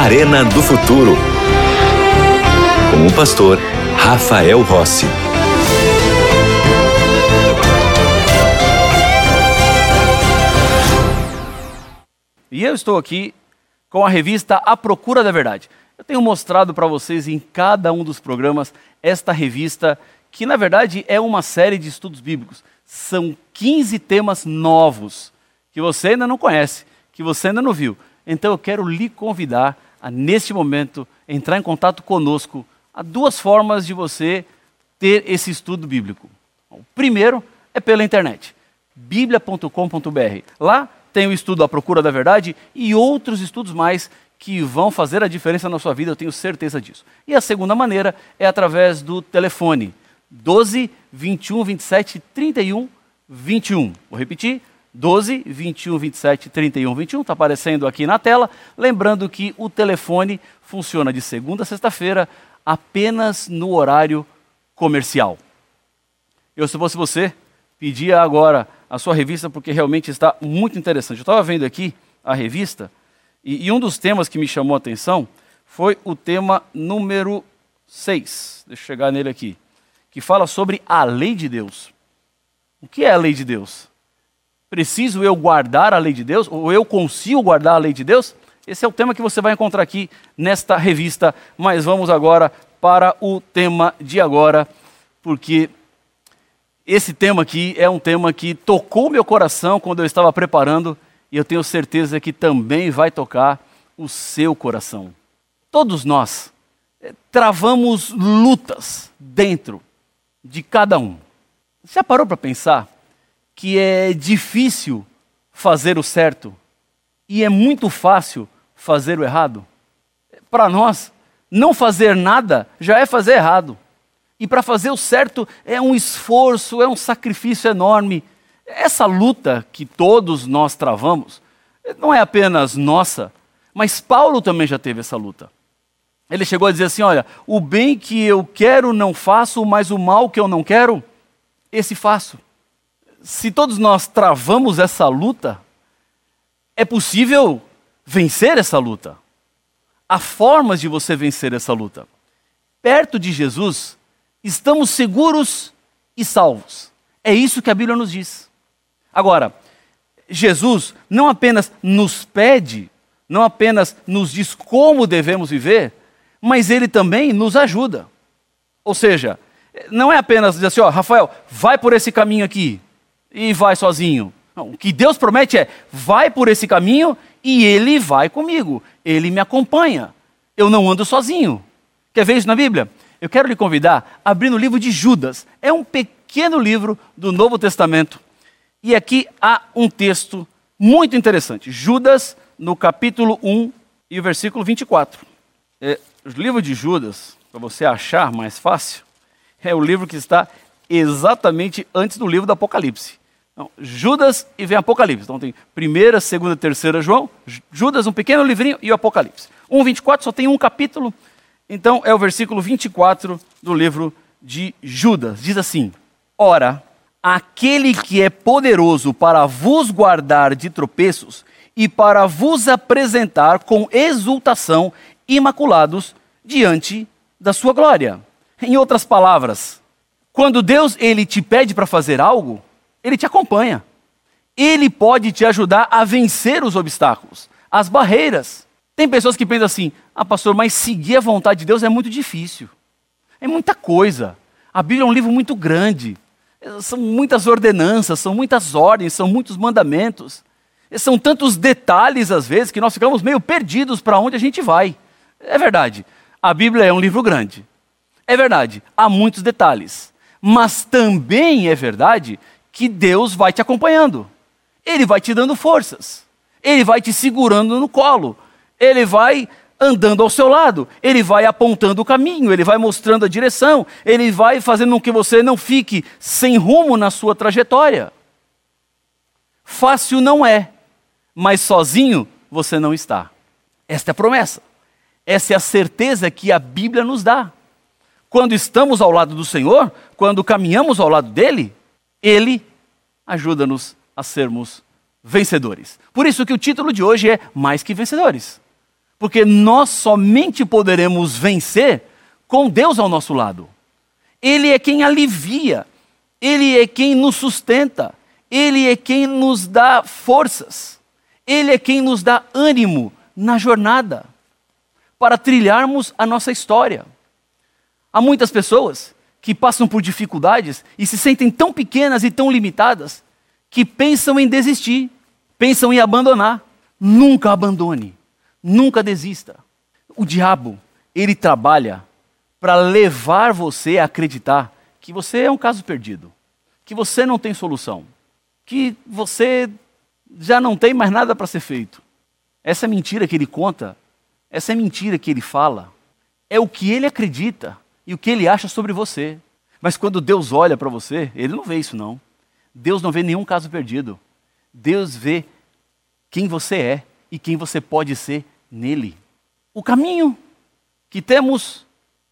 Arena do Futuro. Com o pastor Rafael Rossi. E eu estou aqui com a revista A Procura da Verdade. Eu tenho mostrado para vocês em cada um dos programas esta revista, que na verdade é uma série de estudos bíblicos. São 15 temas novos que você ainda não conhece, que você ainda não viu. Então eu quero lhe convidar a, neste momento, entrar em contato conosco. Há duas formas de você ter esse estudo bíblico. O primeiro é pela internet, biblia.com.br. Lá tem o estudo A Procura da Verdade e outros estudos mais que vão fazer a diferença na sua vida, eu tenho certeza disso. E a segunda maneira é através do telefone 12 21 27 31 21. Vou repetir, 12 21 27 31 21, está aparecendo aqui na tela. Lembrando que o telefone funciona de segunda a sexta-feira apenas no horário comercial. Eu, se fosse você, pedia agora a sua revista porque realmente está muito interessante. Eu estava vendo aqui a revista e, e, um dos temas que me chamou a atenção foi o tema número 6. Deixa eu chegar nele aqui. Que fala sobre a lei de Deus. O que é a lei de Deus? Preciso eu guardar a lei de Deus? Ou eu consigo guardar a lei de Deus? Esse é o tema que você vai encontrar aqui nesta revista. Mas vamos agora para o tema de agora, porque esse tema aqui é um tema que tocou meu coração quando eu estava preparando e eu tenho certeza que também vai tocar o seu coração. Todos nós eh, travamos lutas dentro de cada um. Já parou para pensar que é difícil fazer o certo e é muito fácil fazer o errado? Para nós, não fazer nada já é fazer errado. E para fazer o certo é um esforço, é um sacrifício enorme. Essa luta que todos nós travamos não é apenas nossa, mas Paulo também já teve essa luta. Ele chegou a dizer assim: Olha, o bem que eu quero não faço, mas o mal que eu não quero, esse faço. Se todos nós travamos essa luta, é possível vencer essa luta. Há formas de você vencer essa luta. Perto de Jesus, estamos seguros e salvos. É isso que a Bíblia nos diz. Agora, Jesus não apenas nos pede, não apenas nos diz como devemos viver, mas ele também nos ajuda. Ou seja, não é apenas dizer assim, ó, Rafael, vai por esse caminho aqui e vai sozinho. Não, o que Deus promete é, vai por esse caminho e ele vai comigo, ele me acompanha. Eu não ando sozinho. Quer ver isso na Bíblia? eu quero lhe convidar a abrir no livro de Judas. É um pequeno livro do Novo Testamento. E aqui há um texto muito interessante. Judas, no capítulo 1 e o versículo 24. É, o livro de Judas, para você achar mais fácil, é o livro que está exatamente antes do livro do Apocalipse. Então, Judas e vem Apocalipse. Então tem primeira, segunda, terceira João, Judas, um pequeno livrinho e o Apocalipse. 1, 24, só tem um capítulo. Então é o versículo 24 do livro de Judas. Diz assim: Ora, aquele que é poderoso para vos guardar de tropeços e para vos apresentar com exultação imaculados diante da sua glória. Em outras palavras, quando Deus ele te pede para fazer algo, ele te acompanha. Ele pode te ajudar a vencer os obstáculos, as barreiras. Tem pessoas que pensam assim: ah, pastor, mas seguir a vontade de Deus é muito difícil. É muita coisa. A Bíblia é um livro muito grande. São muitas ordenanças, são muitas ordens, são muitos mandamentos. São tantos detalhes, às vezes, que nós ficamos meio perdidos para onde a gente vai. É verdade. A Bíblia é um livro grande. É verdade. Há muitos detalhes. Mas também é verdade que Deus vai te acompanhando. Ele vai te dando forças. Ele vai te segurando no colo ele vai andando ao seu lado, ele vai apontando o caminho, ele vai mostrando a direção, ele vai fazendo com que você não fique sem rumo na sua trajetória. Fácil não é, mas sozinho você não está. Esta é a promessa. Essa é a certeza que a Bíblia nos dá. Quando estamos ao lado do Senhor, quando caminhamos ao lado dele, ele ajuda-nos a sermos vencedores. Por isso que o título de hoje é Mais que Vencedores. Porque nós somente poderemos vencer com Deus ao nosso lado. Ele é quem alivia, ele é quem nos sustenta, ele é quem nos dá forças, ele é quem nos dá ânimo na jornada para trilharmos a nossa história. Há muitas pessoas que passam por dificuldades e se sentem tão pequenas e tão limitadas que pensam em desistir, pensam em abandonar. Nunca abandone, nunca desista. O diabo, ele trabalha para levar você a acreditar que você é um caso perdido, que você não tem solução, que você já não tem mais nada para ser feito. Essa mentira que ele conta, essa mentira que ele fala, é o que ele acredita e o que ele acha sobre você. Mas quando Deus olha para você, ele não vê isso não. Deus não vê nenhum caso perdido. Deus vê quem você é e quem você pode ser nele. O caminho que temos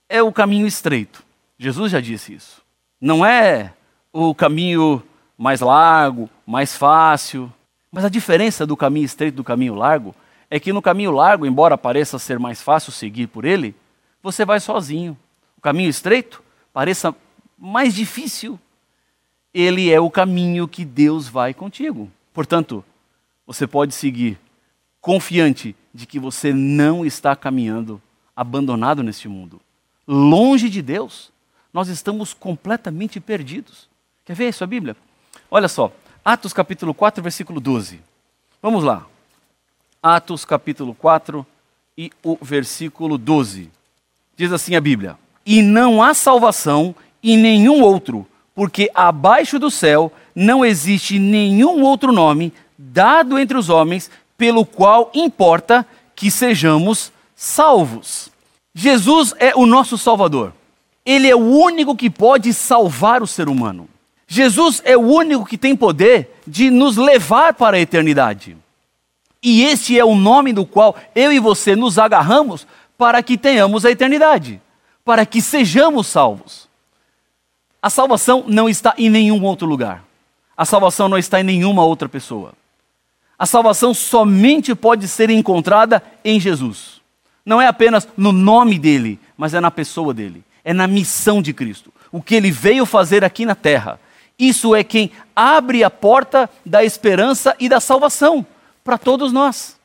é o caminho estreito. Jesus já disse isso. Não é o caminho mais largo, mais fácil. Mas a diferença do caminho estreito do caminho largo é que no caminho largo, embora pareça ser mais fácil seguir por ele, você vai sozinho. O caminho estreito pareça mais difícil, ele é o caminho que Deus vai contigo. Portanto, você pode seguir confiante de que você não está caminhando abandonado neste mundo. Longe de Deus, nós estamos completamente perdidos. Quer ver isso a Bíblia? Olha só, Atos capítulo 4, versículo 12. Vamos lá. Atos capítulo 4 e o versículo 12. Diz assim a Bíblia: E não há salvação em nenhum outro, porque abaixo do céu não existe nenhum outro nome dado entre os homens, pelo qual importa que sejamos salvos. Jesus é o nosso Salvador. Ele é o único que pode salvar o ser humano. Jesus é o único que tem poder de nos levar para a eternidade. E este é o nome do qual eu e você nos agarramos para que tenhamos a eternidade, para que sejamos salvos. A salvação não está em nenhum outro lugar. A salvação não está em nenhuma outra pessoa. A salvação somente pode ser encontrada em Jesus. Não é apenas no nome dele, mas é na pessoa dele. É na missão de Cristo. O que ele veio fazer aqui na terra. Isso é quem abre a porta da esperança e da salvação para todos nós.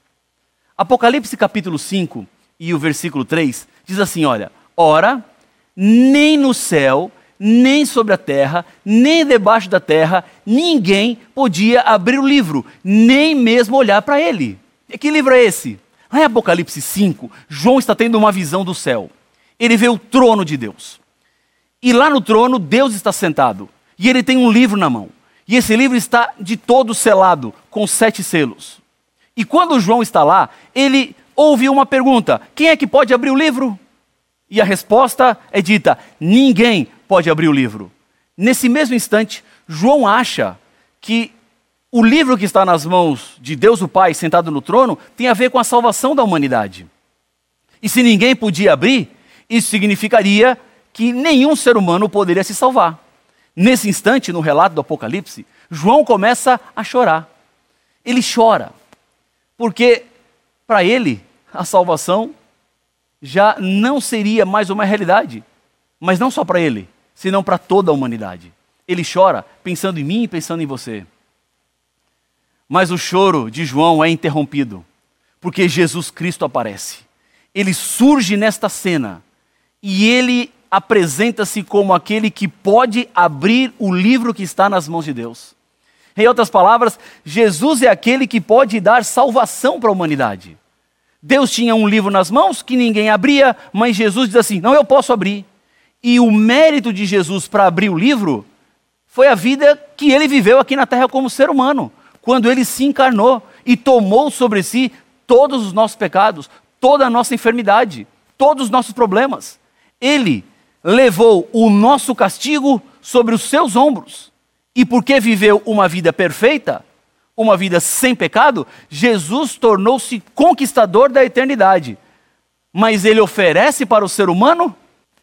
Apocalipse capítulo 5 e o versículo 3 diz assim: Olha, ora, nem no céu, nem sobre a terra, nem debaixo da terra, ninguém podia abrir o livro, nem mesmo olhar para ele. E que livro é esse? Lá em Apocalipse 5, João está tendo uma visão do céu. Ele vê o trono de Deus. E lá no trono, Deus está sentado. E ele tem um livro na mão. E esse livro está de todo selado, com sete selos. E quando João está lá, ele ouve uma pergunta: quem é que pode abrir o livro? E a resposta é dita: ninguém pode abrir o livro. Nesse mesmo instante, João acha que o livro que está nas mãos de Deus o Pai, sentado no trono, tem a ver com a salvação da humanidade. E se ninguém podia abrir, isso significaria que nenhum ser humano poderia se salvar. Nesse instante, no relato do Apocalipse, João começa a chorar. Ele chora, porque para ele a salvação já não seria mais uma realidade. Mas não só para ele, senão para toda a humanidade. Ele chora pensando em mim e pensando em você. Mas o choro de João é interrompido, porque Jesus Cristo aparece. Ele surge nesta cena e ele apresenta-se como aquele que pode abrir o livro que está nas mãos de Deus. Em outras palavras, Jesus é aquele que pode dar salvação para a humanidade. Deus tinha um livro nas mãos que ninguém abria, mas Jesus diz assim: Não, eu posso abrir. E o mérito de Jesus para abrir o livro foi a vida que ele viveu aqui na terra como ser humano, quando ele se encarnou e tomou sobre si todos os nossos pecados, toda a nossa enfermidade, todos os nossos problemas. Ele levou o nosso castigo sobre os seus ombros. E porque viveu uma vida perfeita, uma vida sem pecado, Jesus tornou-se conquistador da eternidade. Mas ele oferece para o ser humano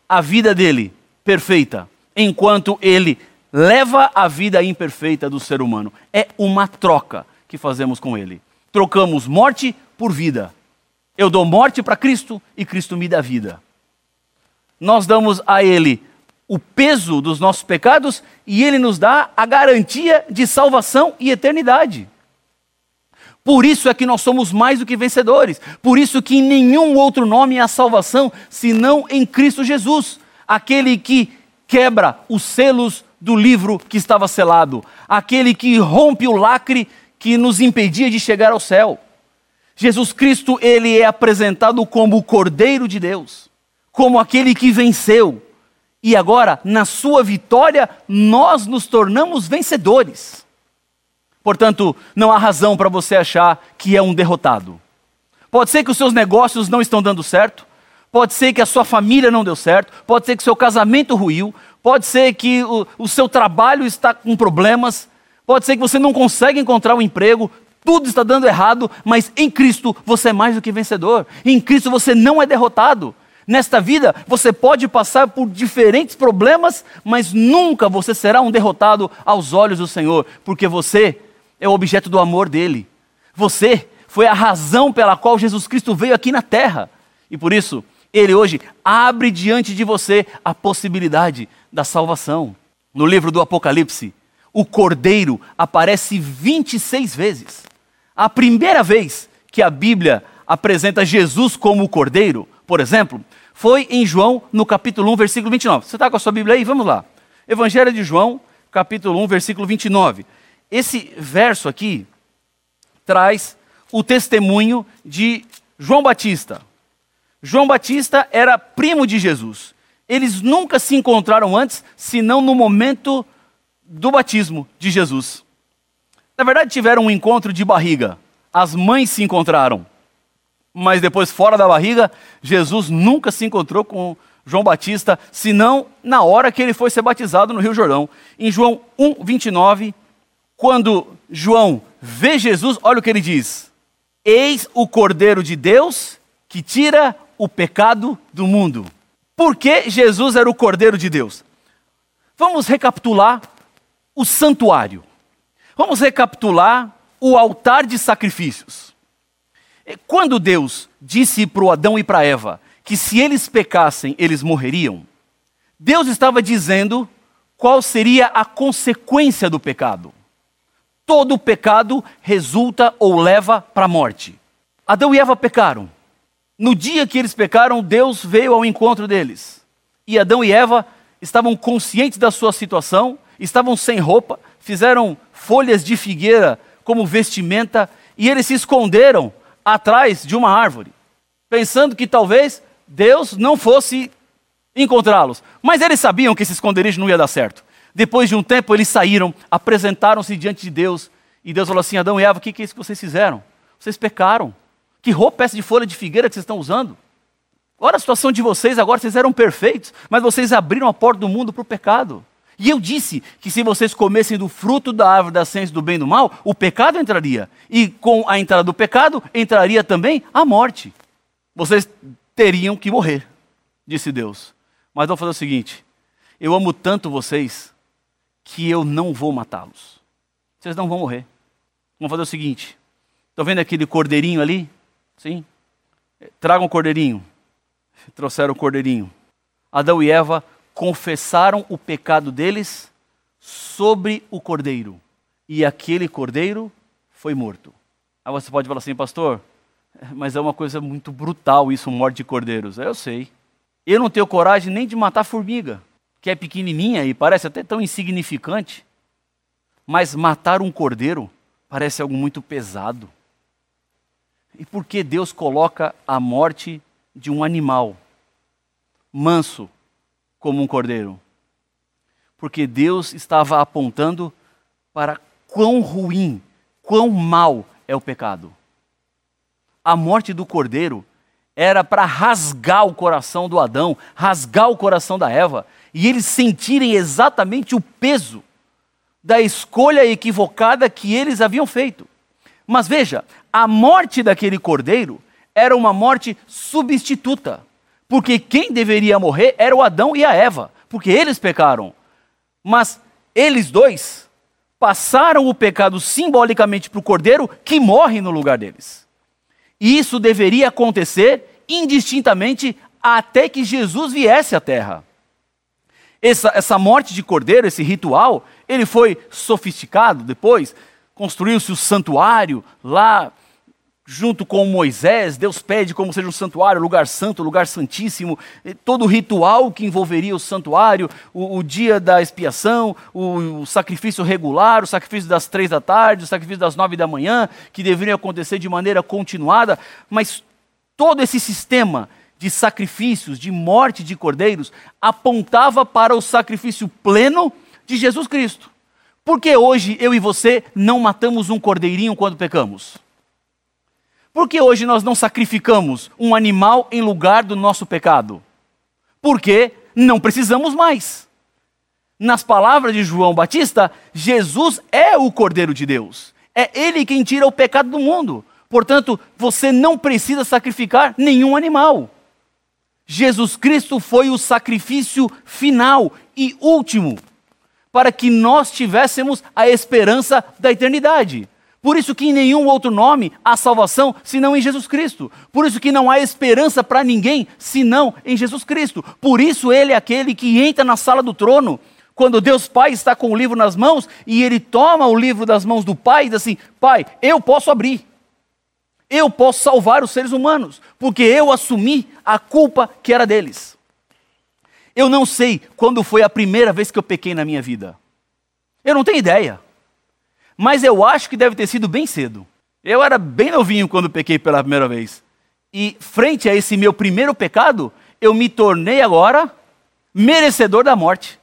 a vida dele perfeita, enquanto ele leva a vida imperfeita do ser humano. É uma troca que fazemos com ele. Trocamos morte por vida. Eu dou morte para Cristo e Cristo me dá vida. Nós damos a Ele o peso dos nossos pecados e Ele nos dá a garantia de salvação e eternidade. Por isso é que nós somos mais do que vencedores. Por isso que em nenhum outro nome há salvação senão em Cristo Jesus, aquele que quebra os selos do livro que estava selado, aquele que rompe o lacre que nos impedia de chegar ao céu. Jesus Cristo, ele é apresentado como o Cordeiro de Deus, como aquele que venceu. E agora, na sua vitória, nós nos tornamos vencedores. Portanto, não há razão para você achar que é um derrotado. Pode ser que os seus negócios não estão dando certo, pode ser que a sua família não deu certo, pode ser que o seu casamento ruiu, pode ser que o, o seu trabalho está com problemas, pode ser que você não consegue encontrar um emprego, tudo está dando errado, mas em Cristo você é mais do que vencedor. Em Cristo você não é derrotado. Nesta vida você pode passar por diferentes problemas, mas nunca você será um derrotado aos olhos do Senhor, porque você é o objeto do amor dele. Você foi a razão pela qual Jesus Cristo veio aqui na terra. E por isso, ele hoje abre diante de você a possibilidade da salvação. No livro do Apocalipse, o cordeiro aparece 26 vezes. A primeira vez que a Bíblia apresenta Jesus como o cordeiro, por exemplo, foi em João, no capítulo 1, versículo 29. Você está com a sua Bíblia aí? Vamos lá. Evangelho de João, capítulo 1, versículo 29. Esse verso aqui traz o testemunho de João Batista. João Batista era primo de Jesus. Eles nunca se encontraram antes, senão no momento do batismo de Jesus. Na verdade, tiveram um encontro de barriga. As mães se encontraram. Mas depois, fora da barriga, Jesus nunca se encontrou com João Batista, senão na hora que ele foi ser batizado no Rio Jordão. Em João 1, 29, quando João vê Jesus, olha o que ele diz: Eis o Cordeiro de Deus que tira o pecado do mundo. Por que Jesus era o Cordeiro de Deus? Vamos recapitular o santuário. Vamos recapitular o altar de sacrifícios. Quando Deus disse para Adão e para Eva que se eles pecassem, eles morreriam, Deus estava dizendo qual seria a consequência do pecado todo pecado resulta ou leva para a morte. Adão e Eva pecaram. No dia que eles pecaram, Deus veio ao encontro deles. E Adão e Eva estavam conscientes da sua situação, estavam sem roupa, fizeram folhas de figueira como vestimenta e eles se esconderam atrás de uma árvore, pensando que talvez Deus não fosse encontrá-los. Mas eles sabiam que esse esconderijo não ia dar certo. Depois de um tempo, eles saíram, apresentaram-se diante de Deus. E Deus falou assim: Adão e Eva, o que é isso que vocês fizeram? Vocês pecaram. Que roupa é essa de folha de figueira que vocês estão usando? Olha a situação de vocês, agora vocês eram perfeitos, mas vocês abriram a porta do mundo para o pecado. E eu disse que se vocês comessem do fruto da árvore da ciência do bem e do mal, o pecado entraria. E com a entrada do pecado, entraria também a morte. Vocês teriam que morrer, disse Deus. Mas vou fazer o seguinte: eu amo tanto vocês que eu não vou matá-los. Vocês não vão morrer. Vamos fazer o seguinte: estão vendo aquele cordeirinho ali? Sim? Tragam o cordeirinho. Trouxeram o cordeirinho. Adão e Eva confessaram o pecado deles sobre o cordeiro. E aquele cordeiro foi morto. Aí você pode falar assim, pastor, mas é uma coisa muito brutal isso, morte de cordeiros. Eu sei. Eu não tenho coragem nem de matar formiga que é pequenininha e parece até tão insignificante, mas matar um cordeiro parece algo muito pesado. E por que Deus coloca a morte de um animal manso como um cordeiro? Porque Deus estava apontando para quão ruim, quão mal é o pecado. A morte do cordeiro era para rasgar o coração do Adão, rasgar o coração da Eva, e eles sentirem exatamente o peso da escolha equivocada que eles haviam feito. Mas veja, a morte daquele cordeiro era uma morte substituta, porque quem deveria morrer era o Adão e a Eva, porque eles pecaram. Mas eles dois passaram o pecado simbolicamente para o cordeiro que morre no lugar deles. E isso deveria acontecer indistintamente até que Jesus viesse à terra. Essa, essa morte de cordeiro, esse ritual, ele foi sofisticado depois. Construiu-se o santuário lá junto com Moisés, Deus pede como seja o santuário, lugar santo, lugar santíssimo, todo o ritual que envolveria o santuário, o, o dia da expiação, o, o, sacrifício regular, o sacrifício das três da tarde, o sacrifício das nove da manhã, que deveriam acontecer de maneira continuada, mas todo esse sistema de sacrifícios, de morte de cordeiros, apontava para o sacrifício pleno de Jesus Cristo. Por que hoje eu e você não matamos um cordeirinho quando pecamos? Por que hoje nós não sacrificamos um animal em lugar do nosso pecado? Porque não precisamos mais. Nas palavras de João Batista, Jesus é o Cordeiro de Deus. É Ele quem tira o pecado do mundo. Portanto, você não precisa sacrificar nenhum animal. Jesus Cristo foi o sacrifício final e último para que nós tivéssemos a esperança da eternidade. Por isso que em nenhum outro nome há salvação senão em Jesus Cristo. Por isso que não há esperança para ninguém senão em Jesus Cristo. Por isso ele é aquele que entra na sala do trono quando Deus Pai está com o livro nas mãos e ele toma o livro das mãos do Pai e diz assim: Pai, eu posso abrir. Eu posso salvar os seres humanos, porque eu assumi a culpa que era deles. Eu não sei quando foi a primeira vez que eu pequei na minha vida. Eu não tenho ideia mas eu acho que deve ter sido bem cedo. Eu era bem novinho quando pequei pela primeira vez. E frente a esse meu primeiro pecado, eu me tornei agora merecedor da morte.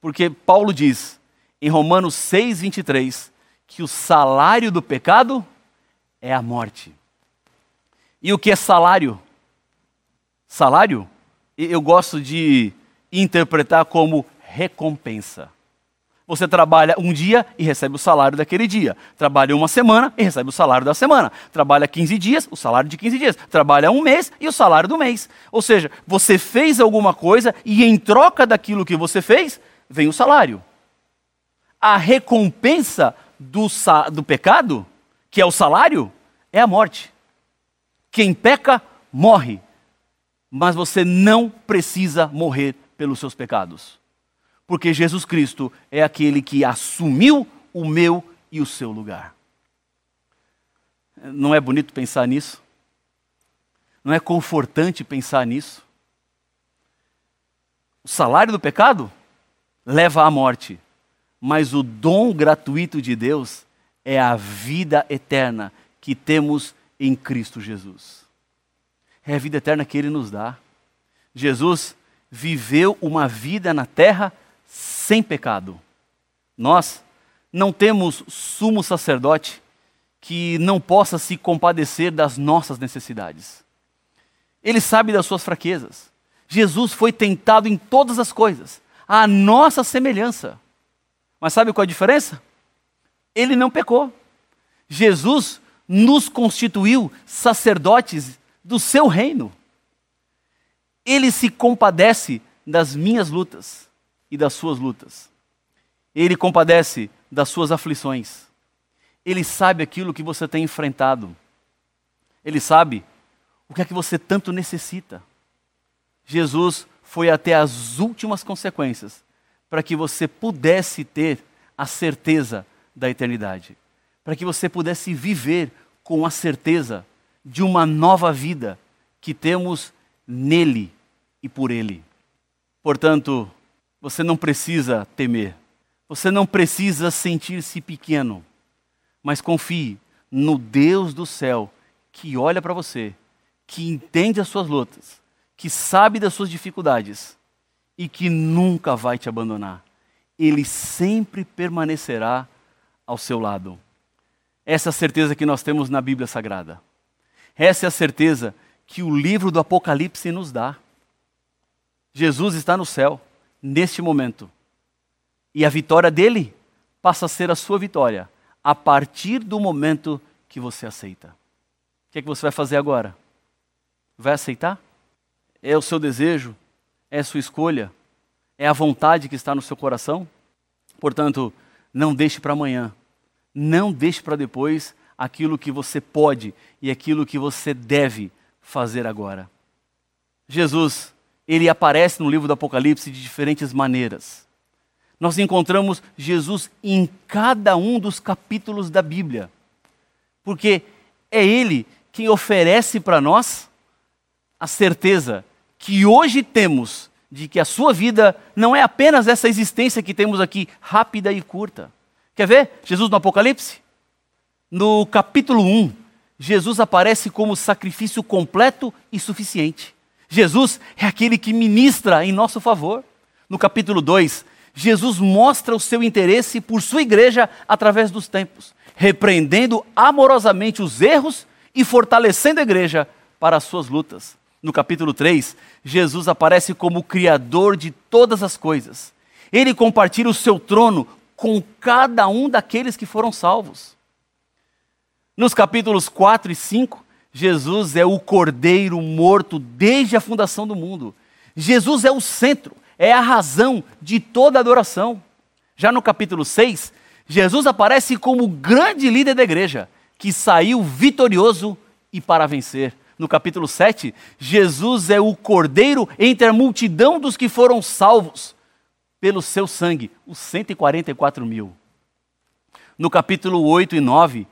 Porque Paulo diz em Romanos 6, 23, que o salário do pecado é a morte. E o que é salário? Salário, eu gosto de interpretar como recompensa. Você trabalha um dia e recebe o salário daquele dia. Trabalha uma semana e recebe o salário da semana. Trabalha 15 dias, o salário de 15 dias. Trabalha um mês e o salário do mês. Ou seja, você fez alguma coisa e em troca daquilo que você fez, vem o salário. A recompensa do, do pecado, que é o salário, é a morte. Quem peca, morre. Mas você não precisa morrer pelos seus pecados porque Jesus Cristo é aquele que assumiu o meu e o seu lugar. Não é bonito pensar nisso? Não é confortante pensar nisso? O salário do pecado leva à morte, mas o dom gratuito de Deus é a vida eterna que temos em Cristo Jesus. É a vida eterna que Ele nos dá. Jesus viveu uma vida na terra sem pecado. Nós não temos sumo sacerdote que não possa se compadecer das nossas necessidades. Ele sabe das suas fraquezas. Jesus foi tentado em todas as coisas, à nossa semelhança. Mas sabe qual a diferença? Ele não pecou. Jesus nos constituiu sacerdotes do seu reino. Ele se compadece das minhas lutas e das suas lutas. Ele compadece das suas aflições. Ele sabe aquilo que você tem enfrentado. Ele sabe o que é que você tanto necessita. Jesus foi até as últimas consequências para que você pudesse ter a certeza da eternidade, para que você pudesse viver com a certeza de uma nova vida que temos nele e por ele. Portanto, você não precisa temer. Você não precisa sentir-se pequeno. Mas confie no Deus do céu que olha para você, que entende as suas lutas, que sabe das suas dificuldades e que nunca vai te abandonar. Ele sempre permanecerá ao seu lado. Essa é a certeza que nós temos na Bíblia Sagrada. Essa é a certeza que o livro do Apocalipse nos dá. Jesus está no céu neste momento. E a vitória dele passa a ser a sua vitória a partir do momento que você aceita. O que é que você vai fazer agora? Vai aceitar? É o seu desejo? É a sua escolha? É a vontade que está no seu coração? Portanto, não deixe para amanhã, não deixe para depois aquilo que você pode e aquilo que você deve fazer agora. Jesus, ele aparece no livro do Apocalipse de diferentes maneiras. Nós encontramos Jesus em cada um dos capítulos da Bíblia, porque é ele quem oferece para nós a certeza que hoje temos de que a sua vida não é apenas essa existência que temos aqui, rápida e curta. Quer ver? Jesus no Apocalipse? No capítulo 1, Jesus aparece como sacrifício completo e suficiente. Jesus é aquele que ministra em nosso favor. No capítulo 2, Jesus mostra o seu interesse por sua igreja através dos tempos, repreendendo amorosamente os erros e fortalecendo a igreja para as suas lutas. No capítulo 3, Jesus aparece como o Criador de todas as coisas. Ele compartilha o seu trono com cada um daqueles que foram salvos. Nos capítulos 4 e 5, Jesus é o cordeiro morto desde a fundação do mundo. Jesus é o centro, é a razão de toda adoração. Já no capítulo 6, Jesus aparece como grande líder da igreja, que saiu vitorioso e para vencer. No capítulo 7, Jesus é o cordeiro entre a multidão dos que foram salvos pelo seu sangue, os 144 mil. No capítulo 8 e 9,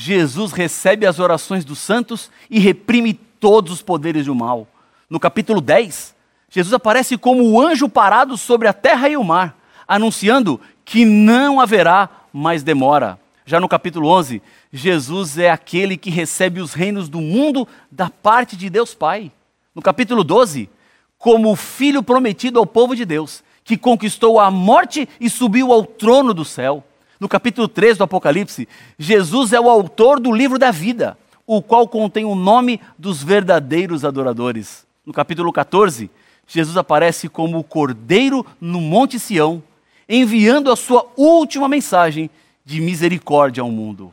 Jesus recebe as orações dos santos e reprime todos os poderes do mal. No capítulo 10, Jesus aparece como o anjo parado sobre a terra e o mar, anunciando que não haverá mais demora. Já no capítulo 11, Jesus é aquele que recebe os reinos do mundo da parte de Deus Pai. No capítulo 12, como o filho prometido ao povo de Deus, que conquistou a morte e subiu ao trono do céu. No capítulo 3 do Apocalipse, Jesus é o autor do livro da vida, o qual contém o nome dos verdadeiros adoradores. No capítulo 14, Jesus aparece como o cordeiro no Monte Sião, enviando a sua última mensagem de misericórdia ao mundo.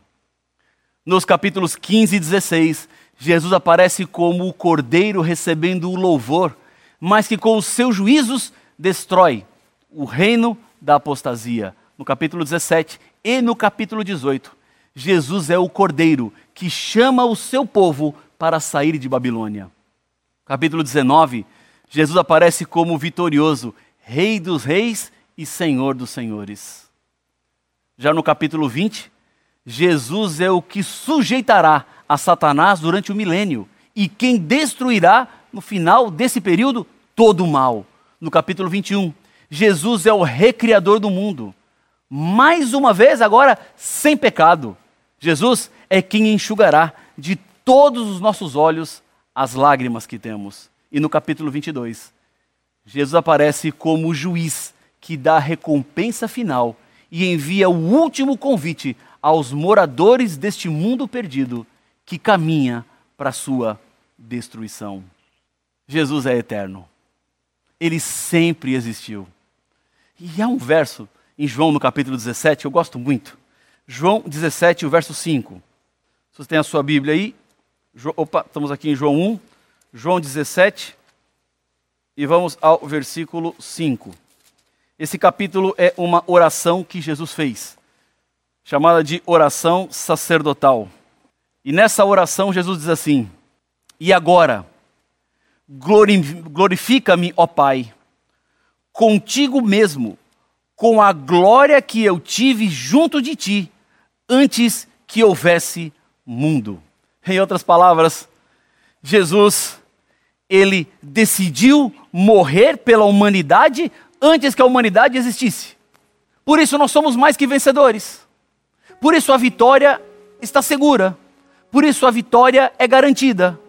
Nos capítulos 15 e 16, Jesus aparece como o cordeiro recebendo o louvor, mas que com os seus juízos destrói o reino da apostasia no capítulo 17 e no capítulo 18, Jesus é o cordeiro que chama o seu povo para sair de Babilônia. Capítulo 19, Jesus aparece como vitorioso, Rei dos reis e Senhor dos senhores. Já no capítulo 20, Jesus é o que sujeitará a Satanás durante o milênio e quem destruirá no final desse período todo o mal. No capítulo 21, Jesus é o recriador do mundo mais uma vez agora sem pecado. Jesus é quem enxugará de todos os nossos olhos as lágrimas que temos. E no capítulo 22, Jesus aparece como o juiz que dá a recompensa final e envia o último convite aos moradores deste mundo perdido que caminha para a sua destruição. Jesus é eterno. Ele sempre existiu. E há um verso em João no capítulo 17, eu gosto muito. João 17, o verso 5. Se você tem a sua Bíblia aí, opa, estamos aqui em João 1, João 17, e vamos ao versículo 5. Esse capítulo é uma oração que Jesus fez, chamada de oração sacerdotal. E nessa oração Jesus diz assim: E agora, glorifica-me, ó Pai, contigo mesmo com a glória que eu tive junto de ti, antes que houvesse mundo. Em outras palavras, Jesus, ele decidiu morrer pela humanidade antes que a humanidade existisse. Por isso nós somos mais que vencedores. Por isso a vitória está segura. Por isso a vitória é garantida.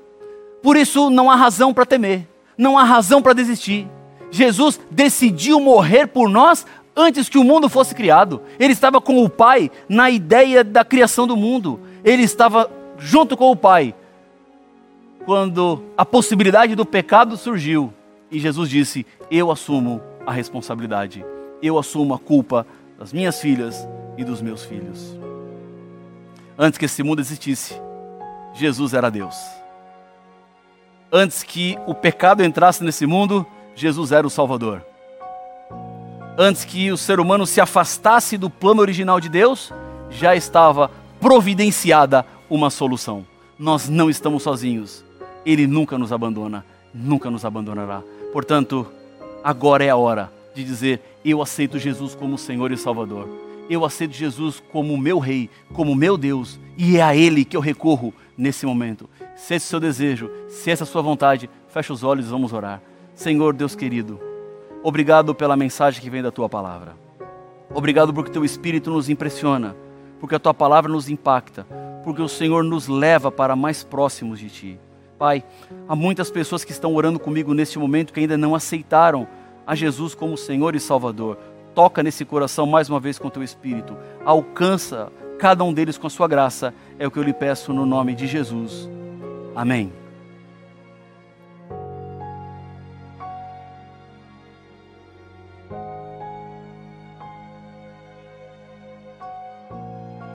Por isso não há razão para temer, não há razão para desistir. Jesus decidiu morrer por nós antes que o mundo fosse criado. Ele estava com o Pai na ideia da criação do mundo. Ele estava junto com o Pai quando a possibilidade do pecado surgiu. E Jesus disse: Eu assumo a responsabilidade. Eu assumo a culpa das minhas filhas e dos meus filhos. Antes que esse mundo existisse, Jesus era Deus. Antes que o pecado entrasse nesse mundo, Jesus era o Salvador antes que o ser humano se afastasse do plano original de Deus, já estava providenciada uma solução. Nós não estamos sozinhos. Ele nunca nos abandona, nunca nos abandonará. Portanto, agora é a hora de dizer: Eu aceito Jesus como Senhor e Salvador. Eu aceito Jesus como meu Rei, como meu Deus, e é a Ele que eu recorro nesse momento. Se esse é o seu desejo, se essa é a sua vontade, feche os olhos e vamos orar. Senhor Deus querido, obrigado pela mensagem que vem da tua palavra. Obrigado porque teu Espírito nos impressiona, porque a tua palavra nos impacta, porque o Senhor nos leva para mais próximos de ti. Pai, há muitas pessoas que estão orando comigo neste momento que ainda não aceitaram a Jesus como Senhor e Salvador. Toca nesse coração mais uma vez com teu Espírito. Alcança cada um deles com a sua graça. É o que eu lhe peço no nome de Jesus. Amém.